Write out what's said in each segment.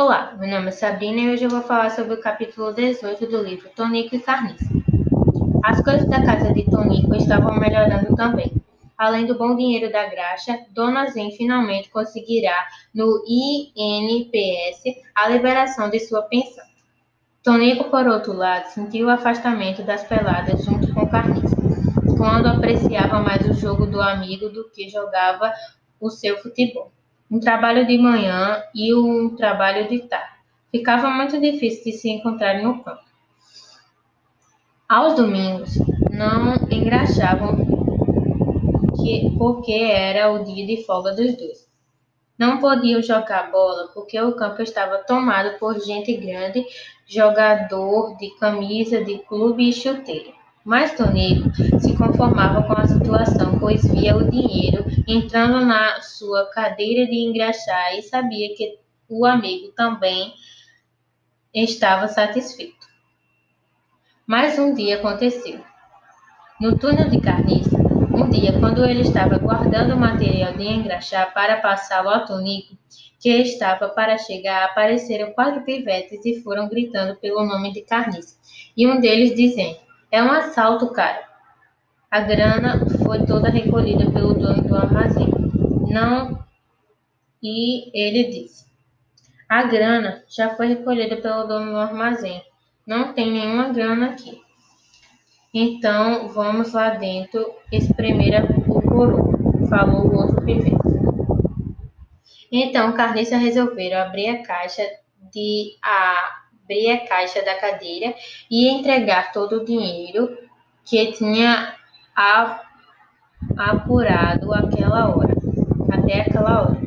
Olá, meu nome é Sabrina e hoje eu vou falar sobre o capítulo 18 do livro Tonico e Carniça. As coisas da casa de Tonico estavam melhorando também. Além do bom dinheiro da graxa, Dona Zen finalmente conseguirá no INPS a liberação de sua pensão. Tonico, por outro lado, sentiu o afastamento das peladas junto com Carniça, quando apreciava mais o jogo do amigo do que jogava o seu futebol um trabalho de manhã e um trabalho de tarde. Ficava muito difícil de se encontrar no campo. Aos domingos, não engraxavam que, porque era o dia de folga dos dois. Não podiam jogar bola porque o campo estava tomado por gente grande, jogador de camisa de clube e chuteira. Mas Tonico se conformava com a situação, pois via o dinheiro entrando na sua cadeira de engraxar e sabia que o amigo também estava satisfeito. Mas um dia aconteceu. No túnel de carniça, um dia, quando ele estava guardando o material de engraxar para passá-lo ao Tonico, que estava para chegar, apareceram quatro pivetes e foram gritando pelo nome de carniça. E um deles dizendo: é um assalto, cara. A grana foi toda recolhida pelo dono do armazém. Não. E ele disse: A grana já foi recolhida pelo dono do armazém. Não tem nenhuma grana aqui. Então vamos lá dentro espremer o coroa, falou o outro pivete. Então Carniça resolveram abrir a caixa de a abrir a caixa da cadeira e entregar todo o dinheiro que tinha apurado aquela hora, até aquela hora.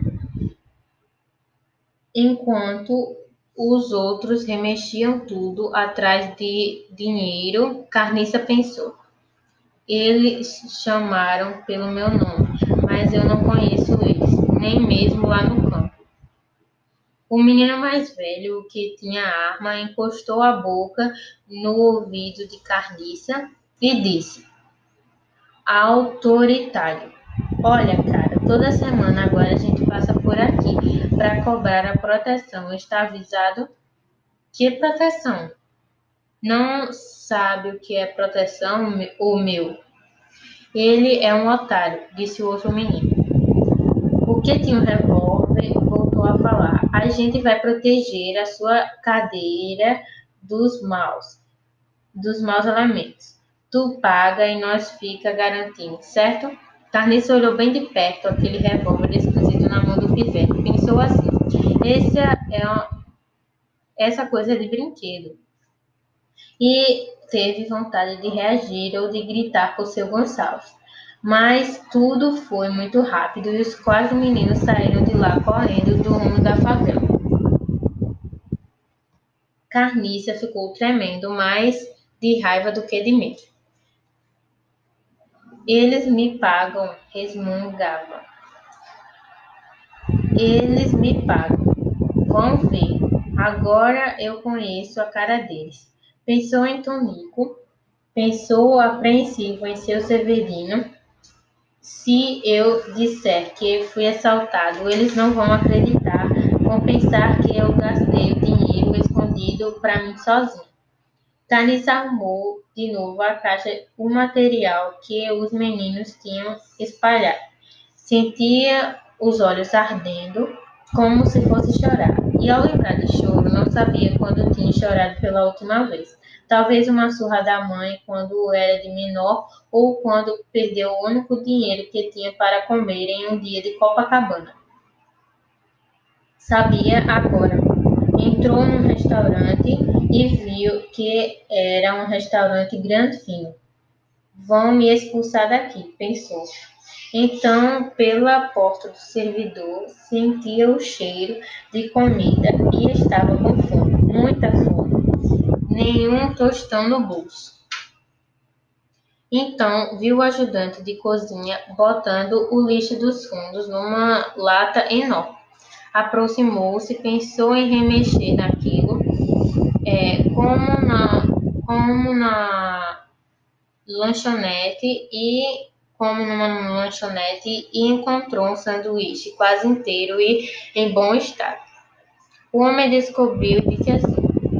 Enquanto os outros remexiam tudo atrás de dinheiro, Carniça pensou. Eles chamaram pelo meu nome, mas eu não conheço eles, nem mesmo lá no o menino mais velho, que tinha arma, encostou a boca no ouvido de Carniça e disse: Autoritário. Olha, cara, toda semana agora a gente passa por aqui para cobrar a proteção. Está avisado? Que proteção? Não sabe o que é proteção, o meu? Ele é um otário, disse o outro menino. O que tinha um revólver voltou a falar a gente vai proteger a sua cadeira dos maus, dos maus elementos. Tu paga e nós fica garantindo, certo? Carniça olhou bem de perto aquele revólver esquisito na mão do pivete. Pensou assim: essa é uma, essa coisa de brinquedo. E teve vontade de reagir ou de gritar por seu Gonçalves. Mas tudo foi muito rápido e os quatro meninos saíram de lá correndo do rumo da favela. Carniça ficou tremendo mais de raiva do que de medo. Eles me pagam, resmungava. Eles me pagam. Vão ver. Agora eu conheço a cara deles. Pensou em Tonico, pensou apreensivo em seu Severino se eu disser que fui assaltado, eles não vão acreditar. Vão pensar que eu gastei o dinheiro escondido para mim sozinho. Thales arrumou de novo a caixa, o material que os meninos tinham espalhado. Sentia os olhos ardendo, como se fosse chorar. E ao lembrar de choro, não sabia quando tinha chorado pela última vez. Talvez uma surra da mãe quando era de menor ou quando perdeu o único dinheiro que tinha para comer em um dia de Copacabana. Sabia agora. Entrou num restaurante e viu que era um restaurante grande fino. Vão me expulsar daqui, pensou. Então, pela porta do servidor, sentia o cheiro de comida e estava com fome, muita fome. Nenhum tostão no bolso. Então, viu o ajudante de cozinha botando o lixo dos fundos numa lata enorme. Aproximou-se, pensou em remexer naquilo, é, como na, como na lanchonete e como numa lanchonete e encontrou um sanduíche quase inteiro e em bom estado. O homem descobriu e disse assim: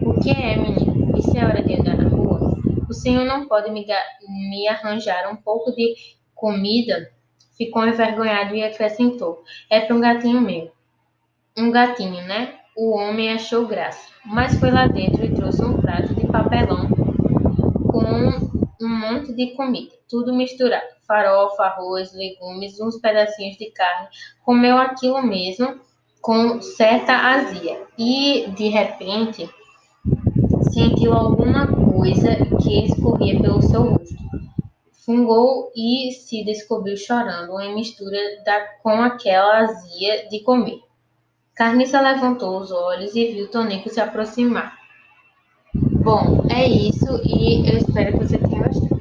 O que é, menino? Isso é hora de andar na rua? O senhor não pode me, me arranjar um pouco de comida? Ficou envergonhado e acrescentou: É para um gatinho meu. Um gatinho, né? O homem achou graça, mas foi lá dentro e trouxe um prato de papelão monte de comida, tudo misturado: farofa, arroz, legumes, uns pedacinhos de carne. Comeu aquilo mesmo com certa azia e, de repente, sentiu alguma coisa que escorria pelo seu rosto. Fungou e se descobriu chorando, em mistura da, com aquela azia de comer. Carniça levantou os olhos e viu Tonico se aproximar. Bom, é isso e eu espero que você tenha gostado.